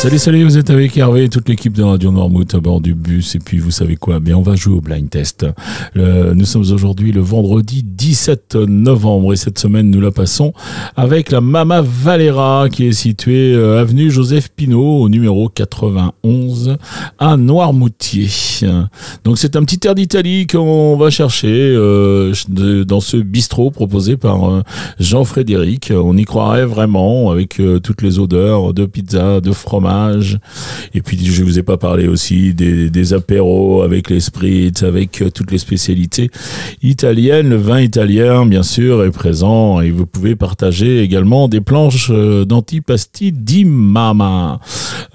Salut, salut, vous êtes avec Hervé et toute l'équipe de Radio Noirmouth à bord du bus. Et puis, vous savez quoi? Bien, on va jouer au blind test. nous sommes aujourd'hui le vendredi 17 novembre et cette semaine, nous la passons avec la Mama Valera qui est située euh, avenue Joseph Pinault au numéro 91 à Noirmoutier. Donc, c'est un petit air d'Italie qu'on va chercher euh, dans ce bistrot proposé par euh, Jean-Frédéric. On y croirait vraiment avec toutes les odeurs de pizza, de fromage et puis je vous ai pas parlé aussi des, des apéros avec les spritz, avec euh, toutes les spécialités italiennes. Le vin italien, bien sûr, est présent et vous pouvez partager également des planches euh, d'antipasti di mama.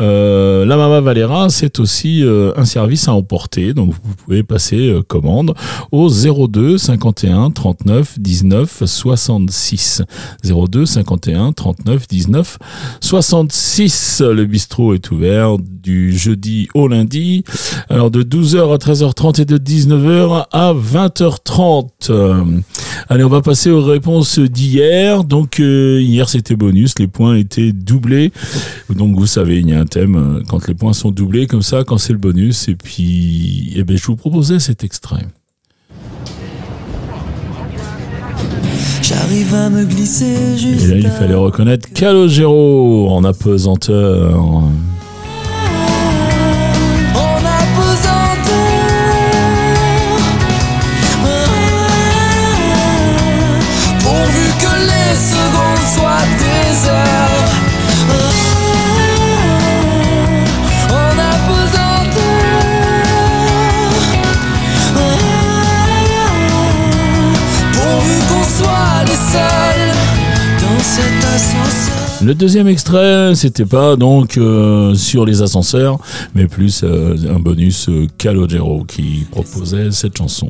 Euh, la Mama Valera, c'est aussi un service à emporter, donc vous pouvez passer commande au 02 51 39 19 66. 02 51 39 19 66. Le est ouvert du jeudi au lundi. Alors de 12h à 13h30 et de 19h à 20h30. Euh, allez, on va passer aux réponses d'hier. Donc euh, hier c'était bonus, les points étaient doublés. Donc vous savez, il y a un thème euh, quand les points sont doublés comme ça, quand c'est le bonus. Et puis, eh ben, je vous proposais cet extrait. J'arrive à me glisser juste. Et là, il fallait reconnaître Calogero en apesanteur. Le deuxième extrait, c'était pas donc euh, sur les ascenseurs, mais plus euh, un bonus euh, Calogero qui proposait cette chanson.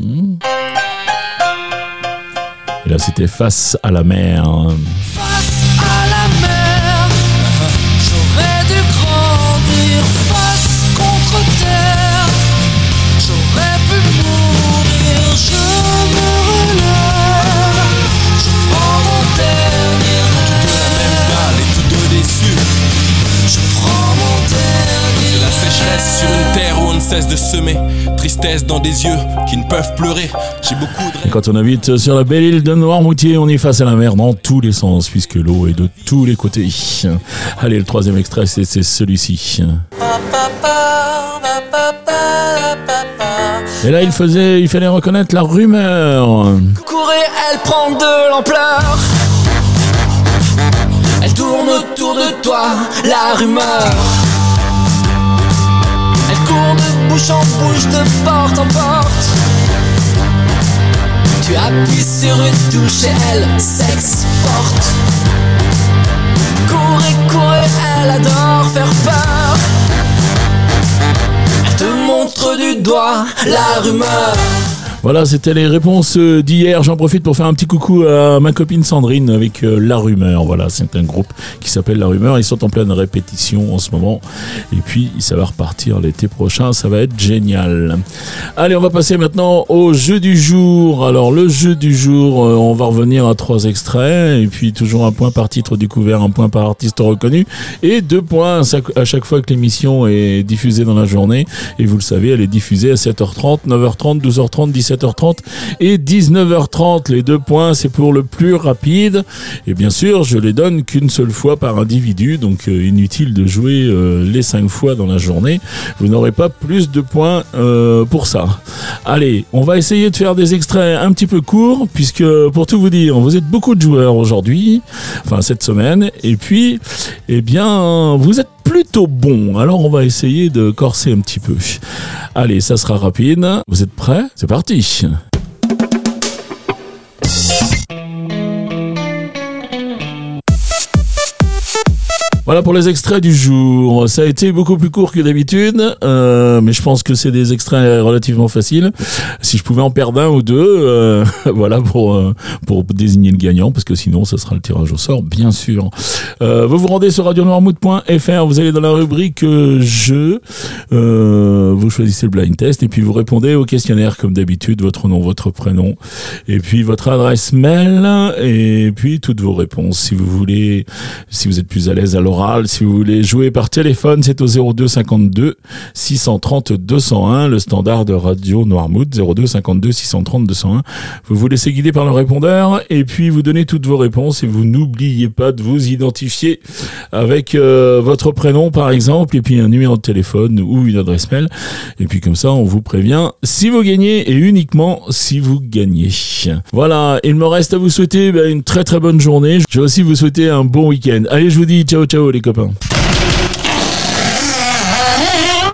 Et là, c'était Face à la mer. Cesse de semer tristesse dans des yeux qui ne peuvent pleurer. J'ai beaucoup de. Et quand on habite sur la belle île de Noirmoutier, on y face à la mer dans tous les sens, puisque l'eau est de tous les côtés. Allez, le troisième extrait, c'est celui-ci. Et là, il faisait, il fallait reconnaître la rumeur. Courir, elle prend de l'ampleur. Elle tourne autour de toi, la rumeur bouche en bouche, de porte en porte. Tu appuies sur une touche et elle s'exporte. Courez, courez, elle adore faire peur. Elle te montre du doigt la rumeur. Voilà, c'était les réponses euh, d'hier. J'en profite pour faire un petit coucou à ma copine Sandrine avec euh, La Rumeur. Voilà, c'est un groupe qui s'appelle La Rumeur. Ils sont en pleine répétition en ce moment. Et puis, ça va repartir l'été prochain. Ça va être génial. Allez, on va passer maintenant au jeu du jour. Alors, le jeu du jour, euh, on va revenir à trois extraits. Et puis, toujours un point par titre découvert, un point par artiste reconnu. Et deux points à chaque fois que l'émission est diffusée dans la journée. Et vous le savez, elle est diffusée à 7h30, 9h30, 12h30, 17h. 17h30 et 19h30. Les deux points, c'est pour le plus rapide. Et bien sûr, je les donne qu'une seule fois par individu, donc euh, inutile de jouer euh, les cinq fois dans la journée. Vous n'aurez pas plus de points euh, pour ça. Allez, on va essayer de faire des extraits un petit peu courts, puisque pour tout vous dire, vous êtes beaucoup de joueurs aujourd'hui, enfin cette semaine, et puis, eh bien, vous êtes plutôt bon. Alors on va essayer de corser un petit peu. Allez, ça sera rapide. Vous êtes prêts? C'est parti Voilà pour les extraits du jour. Ça a été beaucoup plus court que d'habitude, euh, mais je pense que c'est des extraits relativement faciles. Si je pouvais en perdre un ou deux, euh, voilà pour euh, pour désigner le gagnant, parce que sinon ça sera le tirage au sort, bien sûr. Euh, vous vous rendez sur radionoirmouth.fr, vous allez dans la rubrique euh, jeu, euh, vous choisissez le blind test et puis vous répondez au questionnaire comme d'habitude, votre nom, votre prénom, et puis votre adresse mail et puis toutes vos réponses. Si vous voulez, si vous êtes plus à l'aise à si vous voulez jouer par téléphone, c'est au 02 52 630 201, le standard de radio Noirmouth, 02 52 630 201. Vous vous laissez guider par le répondeur et puis vous donnez toutes vos réponses et vous n'oubliez pas de vous identifier avec euh, votre prénom par exemple et puis un numéro de téléphone ou une adresse mail. Et puis comme ça, on vous prévient si vous gagnez et uniquement si vous gagnez. Voilà, il me reste à vous souhaiter ben, une très très bonne journée. Je vais aussi vous souhaiter un bon week-end. Allez, je vous dis ciao ciao les copains.